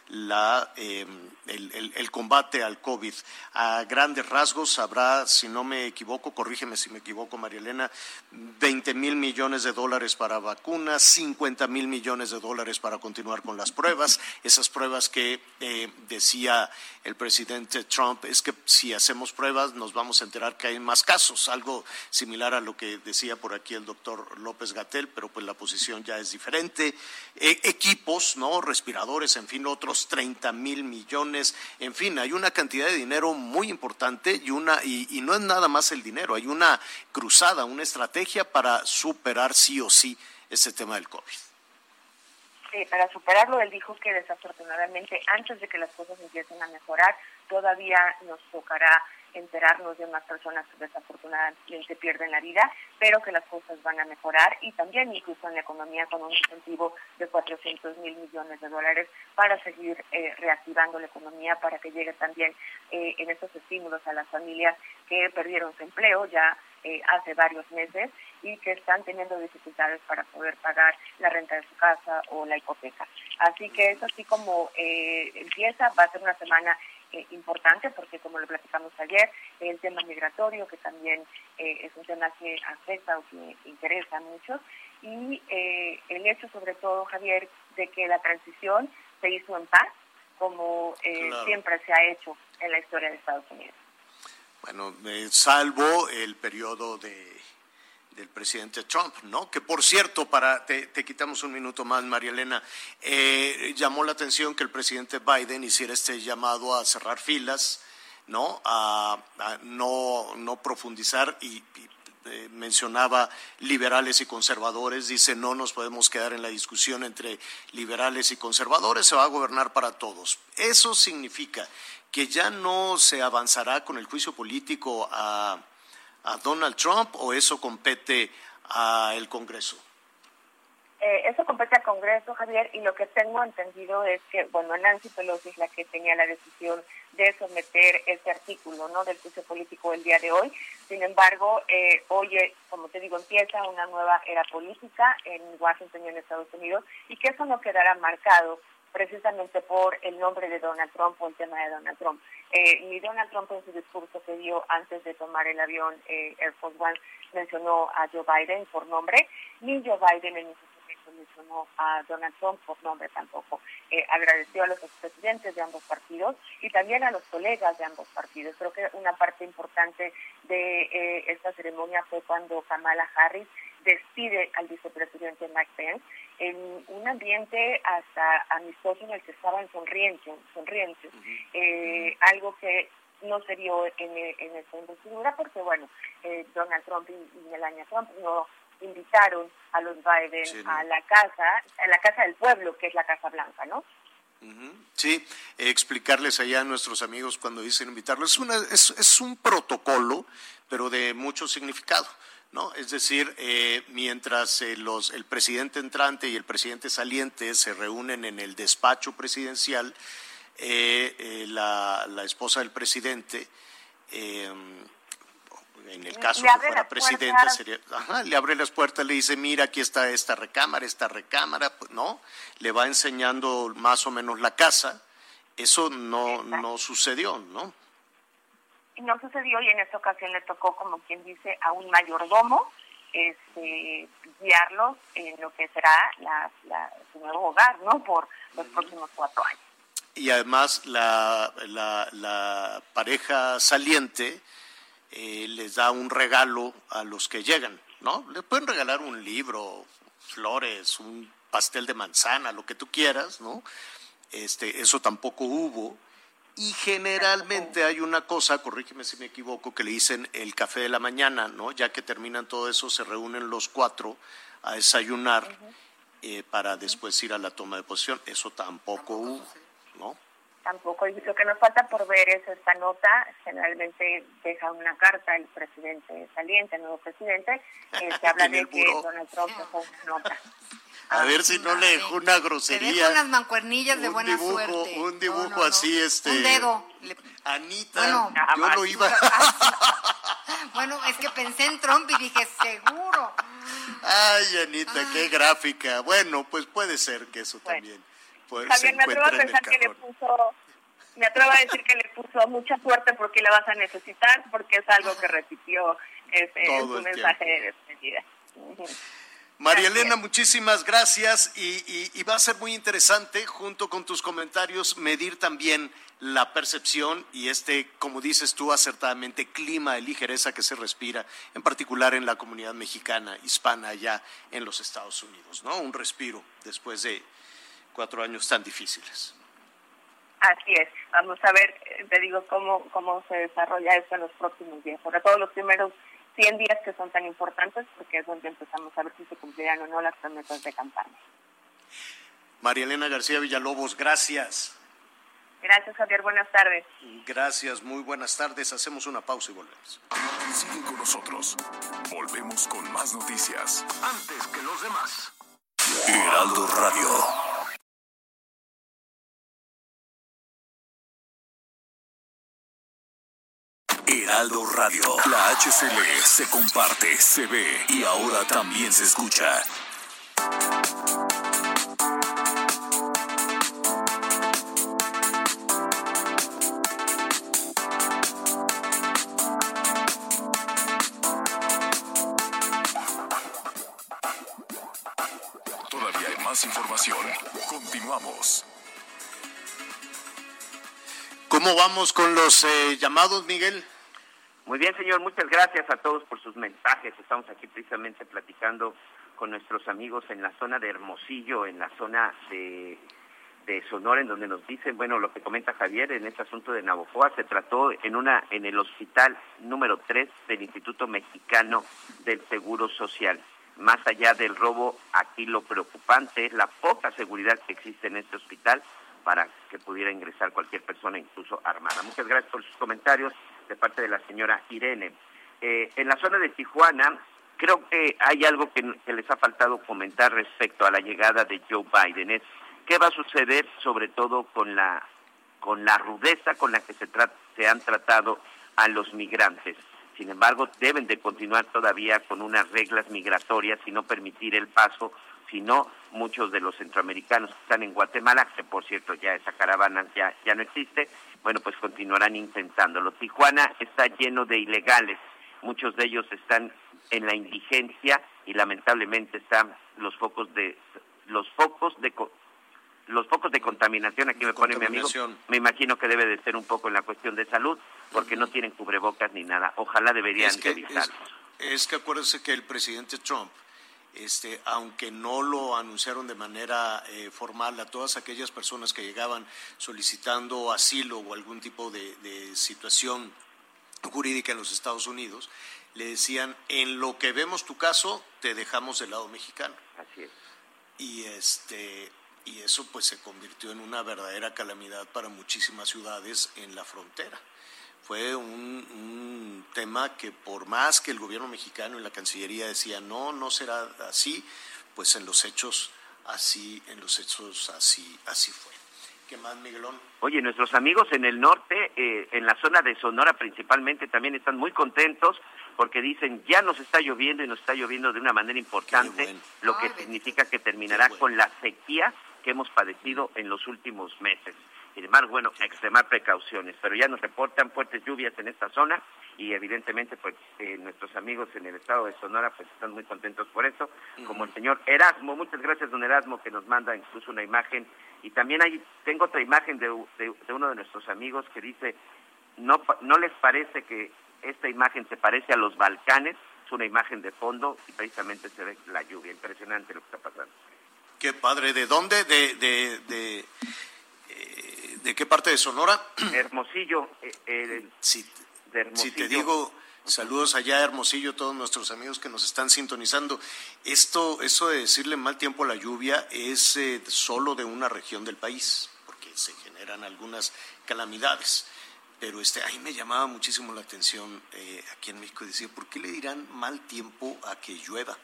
la, em, el, combate al COVID. A grandes rasgos habrá, si no me equivoco, corrígeme si me equivoco, María Elena, 20 mil millones de dólares para vacunas, 50 mil millones de dólares para continuar con las pruebas. Esas pruebas que eh, decía el presidente Trump es que si hacemos pruebas nos vamos a enterar que hay más casos, algo similar a lo que decía por aquí el doctor López Gatel, pero pues la posición ya es diferente. E, equipos, ¿no? Respiradores, en fin, otros 30 mil millones, en fin, hay una cantidad de dinero muy importante y, una, y, no es nada más el dinero, hay una cruzada, una estrategia para superar sí o sí ese tema del COVID. Sí, para superarlo, él dijo que desafortunadamente antes de que las cosas empiecen a mejorar, todavía nos tocará enterarnos de más personas que desafortunadamente pierden la vida, pero que las cosas van a mejorar y también incluso en la economía con un incentivo de 400 mil millones de dólares para seguir eh, reactivando la economía, para que llegue también eh, en estos estímulos a las familias que perdieron su empleo ya eh, hace varios meses y que están teniendo dificultades para poder pagar la renta de su casa o la hipoteca. Así que es así como empieza, va a ser una semana eh, importante porque como lo platicamos ayer, el tema migratorio que también eh, es un tema que afecta o que interesa mucho y eh, el hecho sobre todo, Javier, de que la transición se hizo en paz como siempre se ha hecho en la historia de Estados Unidos. Bueno, salvo el periodo de del presidente Trump, ¿no? Que por cierto, para te, quitamos un minuto más, María Elena, eh, llamó la atención que el presidente Biden hiciera este llamado a cerrar filas, ¿no? A, no, no profundizar y, eh, mencionaba liberales y conservadores, dice no nos podemos quedar en la discusión entre liberales y conservadores, se va a gobernar para todos. Eso significa que ya no se avanzará con el juicio político a, a Donald Trump o eso compete al Congreso. Eh, eso compete al Congreso, Javier, y lo que tengo entendido es que, bueno, Nancy Pelosi es la que tenía la decisión de someter ese artículo, ¿no?, del juicio político el día de hoy. Sin embargo, eh, hoy, eh, como te digo, empieza una nueva era política en Washington y en Estados Unidos, y que eso no quedará marcado precisamente por el nombre de Donald Trump o el tema de Donald Trump. Eh, ni Donald Trump en su discurso que dio antes de tomar el avión eh, Air Force One mencionó a Joe Biden por nombre, ni Joe Biden en ese momento mencionó a Donald Trump por nombre tampoco. Eh, agradeció a los expresidentes de ambos partidos y también a los colegas de ambos partidos. Creo que una parte importante de eh, esta ceremonia fue cuando Kamala Harris despide al vicepresidente Mike Pence en un ambiente hasta amistoso en el que estaban sonrientes, sonrientes eh, algo que no se vio en, en esta investidura porque, bueno, eh, Donald Trump y, Melania Trump no invitaron a los Biden a la casa, a la casa del pueblo, que es la Casa Blanca, ¿no? Sí, explicarles allá a nuestros amigos cuando dicen invitarlos. Es, una, es, es un protocolo, pero de mucho significado. ¿No? Es decir, eh, mientras eh, los, el presidente entrante y el presidente saliente se reúnen en el despacho presidencial, eh, la, la, esposa del presidente, en el caso que fuera presidente, sería, ajá, le abre las puertas, le dice, mira, aquí está esta recámara, esta recámara, pues, ¿no? Le va enseñando más o menos la casa. Eso no, no sucedió, ¿no? No sucedió y en esta ocasión le tocó, como quien dice, a un mayordomo este, guiarlos en lo que será la, su nuevo hogar, ¿no? Por los próximos cuatro años. Y además la, la, pareja saliente eh, les da un regalo a los que llegan, ¿no? Les pueden regalar un libro, flores, un pastel de manzana, lo que tú quieras, ¿no? Este, eso tampoco hubo. Y generalmente hay una cosa, corrígeme si me equivoco, que le dicen el café de la mañana, ¿no? Ya que terminan todo eso, se reúnen los cuatro a desayunar eh, para después ir a la toma de posición. Eso tampoco hubo, ¿no? Tampoco. Y lo que nos falta por ver es esta nota. Generalmente deja una carta el presidente saliente, el nuevo presidente, que habla de que Donald Trump dejó una nota. A ver si no le dejó una grosería. unas mancuernillas de buena dibujo, suerte. Un dibujo así, este. Un dedo. Anita, bueno, yo lo iba. bueno, es que pensé en Trump y dije, seguro. Ay, Anita, qué gráfica. Bueno, pues puede ser que eso también. Puede, Javier, me atrevo a pensar que le puso. Me atrevo a decir que le puso mucha suerte porque la vas a necesitar, porque es algo que repitió ese, en su mensaje de despedida. María Elena, muchísimas gracias y, va a ser muy interesante, junto con tus comentarios, medir también la percepción y este, como dices tú acertadamente, clima de ligereza que se respira, en particular en la comunidad mexicana, hispana, allá en los Estados Unidos, ¿no? Un respiro después de cuatro años tan difíciles. Así es. Vamos a ver, eh, te digo, cómo, cómo se desarrolla esto en los próximos días. Sobre todo los primeros 100 días que son tan importantes porque es donde empezamos a ver si se cumplirán o no las promesas de campaña. María Elena García Villalobos, gracias. Gracias, Javier. Buenas tardes. Gracias, muy buenas tardes. Hacemos una pausa y volvemos. Sigue con nosotros. Volvemos con más noticias. Antes que los demás. Heraldo Radio. Heraldo Radio. La HCL se comparte, se ve y ahora también se escucha. Todavía hay más información. Continuamos. ¿Cómo vamos con los eh, llamados, Miguel? Muy bien, señor, muchas gracias a todos por sus mensajes. Estamos aquí precisamente platicando con nuestros amigos en la zona de Hermosillo, en la zona de, Sonora en donde nos dicen, bueno, lo que comenta Javier en este asunto de Navojoa se trató en una en el hospital número 3 del Instituto Mexicano del Seguro Social. Más allá del robo, aquí lo preocupante es la poca seguridad que existe en este hospital para que pudiera ingresar cualquier persona, incluso armada. Muchas gracias por sus comentarios de parte de la señora Irene. Eh, en la zona de Tijuana, creo que hay algo que, les ha faltado comentar respecto a la llegada de Joe Biden. Es qué va a suceder, sobre todo con la con la rudeza con la que se, se han tratado a los migrantes. Sin embargo, deben de continuar todavía con unas reglas migratorias y no permitir el paso si no, muchos de los centroamericanos que están en Guatemala, que por cierto ya esa caravana ya, ya no existe, bueno, pues continuarán intentándolo. Tijuana está lleno de ilegales, muchos de ellos están en la indigencia y lamentablemente están los focos de los focos de los focos de contaminación, aquí me pone mi amigo, me imagino que debe de ser un poco en la cuestión de salud, porque no tienen cubrebocas ni nada. Ojalá deberían es que, es, que acuérdense que el presidente Trump este, aunque no lo anunciaron de manera eh, formal a todas aquellas personas que llegaban solicitando asilo o algún tipo de, situación jurídica en los Estados Unidos, le decían, en lo que vemos tu caso, te dejamos del lado mexicano. Así es. Y, este, y eso pues se convirtió en una verdadera calamidad para muchísimas ciudades en la frontera fue un, tema que por más que el gobierno mexicano y la Cancillería decían no, no será así, pues en los hechos así, en los hechos así, así fue. ¿Qué más, Miguelón? Oye, nuestros amigos en el norte, eh, en la zona de Sonora principalmente, también están muy contentos porque dicen ya nos está lloviendo y nos está lloviendo de una manera importante, lo que significa que terminará con la sequía que hemos padecido en los últimos meses. Sin embargo, bueno, extremar precauciones, pero ya nos reportan fuertes lluvias en esta zona y evidentemente pues eh, nuestros amigos en el estado de Sonora pues están muy contentos por eso, como el señor Erasmo, muchas gracias don Erasmo que nos manda incluso una imagen y también hay, tengo otra imagen de, uno de nuestros amigos que dice, no, no les parece que esta imagen se parece a los Balcanes, es una imagen de fondo y precisamente se ve la lluvia, impresionante lo que está pasando. Qué padre, ¿de dónde? De, de, de ¿De qué parte de Sonora? Hermosillo. Eh, si, te digo, saludos allá, Hermosillo, todos nuestros amigos que nos están sintonizando. Esto, eso de decirle mal tiempo a la lluvia es eh, solo de una región del país, porque se generan algunas calamidades. Pero este, ahí me llamaba muchísimo la atención eh, aquí en México. Decía, ¿por qué le dirán mal tiempo a que llueva?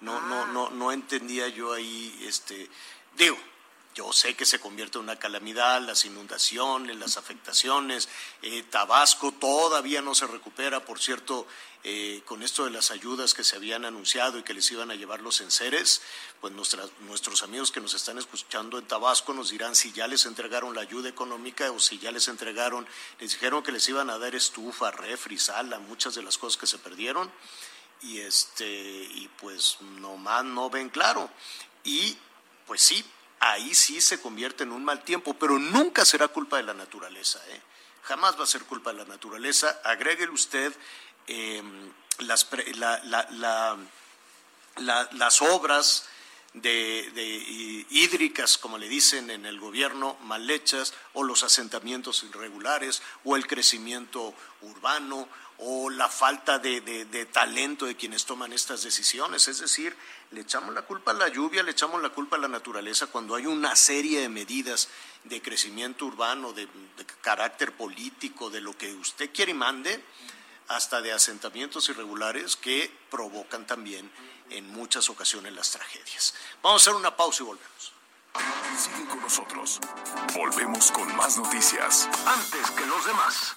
No, no, ah. no, no entendía yo ahí, este, digo, yo sé que se convierte en una calamidad, las inundaciones, las afectaciones. Eh, Tabasco todavía no se recupera, por cierto, eh, con esto de las ayudas que se habían anunciado y que les iban a llevar los enseres, pues nuestros amigos que nos están escuchando en Tabasco nos dirán si ya les entregaron la ayuda económica o si ya les entregaron, les dijeron que les iban a dar estufa, refri, sala, muchas de las cosas que se perdieron y este y pues nomás no ven claro y pues sí ahí sí se convierte en un mal tiempo, pero nunca será culpa de la naturaleza. ¿eh? Jamás va a ser culpa de la naturaleza. Agréguele usted em, las, las obras de, hídricas, como le dicen en el gobierno, mal hechas, o los asentamientos irregulares, o el crecimiento urbano, o la falta de, talento de quienes toman estas decisiones. Es decir, le echamos la culpa a la lluvia, le echamos la culpa a la naturaleza cuando hay una serie de medidas de crecimiento urbano, de, carácter político, de lo que usted quiere y mande, hasta de asentamientos irregulares que provocan también en muchas ocasiones las tragedias. Vamos a hacer una pausa y volvemos. Sigue con nosotros. Volvemos con más noticias. Antes que los demás.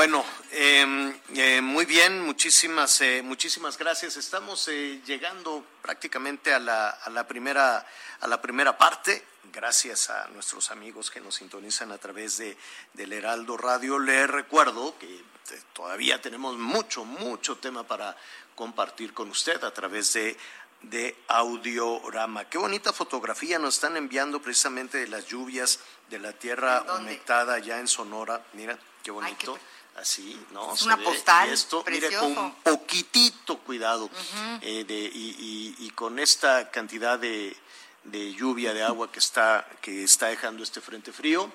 Bueno, eh, muy bien, muchísimas, eh, muchísimas gracias. Estamos eh, llegando prácticamente a la, a, la primera, a la primera parte. Gracias a nuestros amigos que nos sintonizan a través de, del Heraldo Radio. Les recuerdo que todavía tenemos mucho, mucho tema para compartir con usted a través de de Audiorama. Qué bonita fotografía nos están enviando precisamente de las lluvias de la tierra humectada ya en Sonora. Mira, qué bonito. Así, ¿no? Es una postal. Y esto, mire, con un poquitito cuidado eh, de, y, y, con esta cantidad de, de, lluvia, de agua que está, que está dejando este frente frío,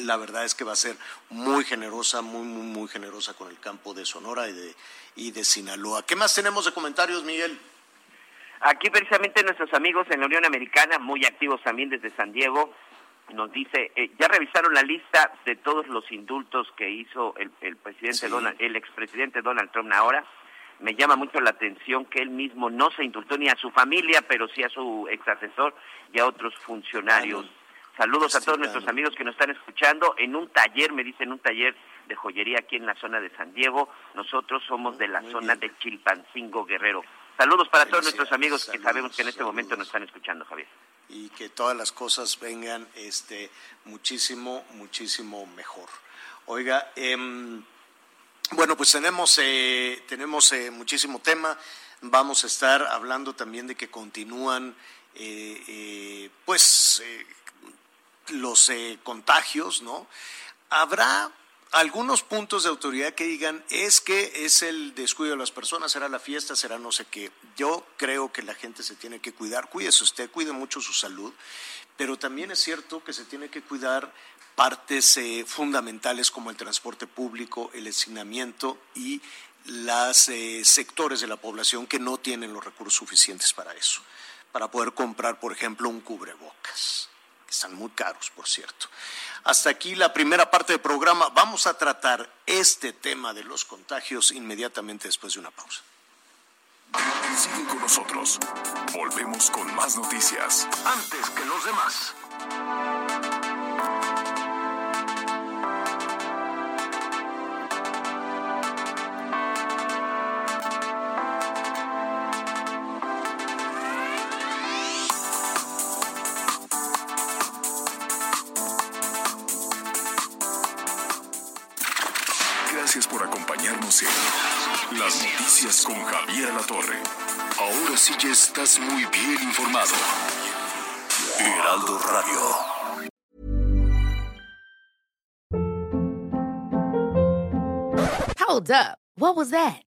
la verdad es que va a ser muy generosa, muy, muy, muy generosa con el campo de Sonora y de, y de Sinaloa. ¿Qué más tenemos de comentarios, Miguel? Aquí precisamente nuestros amigos en la Unión Americana, muy activos también desde San Diego, nos dice, eh, ya revisaron la lista de todos los indultos que hizo el, presidente Donald, el expresidente Donald Trump ahora. Me llama mucho la atención que él mismo no se indultó ni a su familia, pero sí a su ex asesor y a otros funcionarios. Saludos a todos nuestros amigos que nos están escuchando en un taller, me dicen un taller de joyería aquí en la zona de San Diego. Nosotros somos de la zona de Chilpancingo Guerrero. Saludos para todos nuestros amigos que sabemos que en este momento nos están escuchando, Javier. Y que todas las cosas vengan este, muchísimo, muchísimo mejor. Oiga, em, bueno, pues tenemos, eh, tenemos eh, muchísimo tema. Vamos a estar hablando también de que continúan, eh, pues, los contagios, ¿no? Habrá algunos puntos de autoridad que digan es que es el descuido de las personas, será la fiesta, será no sé qué. Yo creo que la gente se tiene que cuidar, cuídese usted, cuide mucho su salud, pero también es cierto que se tiene que cuidar partes eh, fundamentales como el transporte público, el hacinamiento y los eh, sectores de la población que no tienen los recursos suficientes para eso, para poder comprar, por ejemplo, un cubrebocas, que están muy caros, por cierto. Hasta aquí la primera parte del programa. Vamos a tratar este tema de los contagios inmediatamente después de una pausa. Siguen con nosotros. Volvemos con más noticias. Antes que los demás. Las noticias con Javier La Torre. Ahora sí ya estás muy bien informado. Heraldo Radio. Hold up. What was that?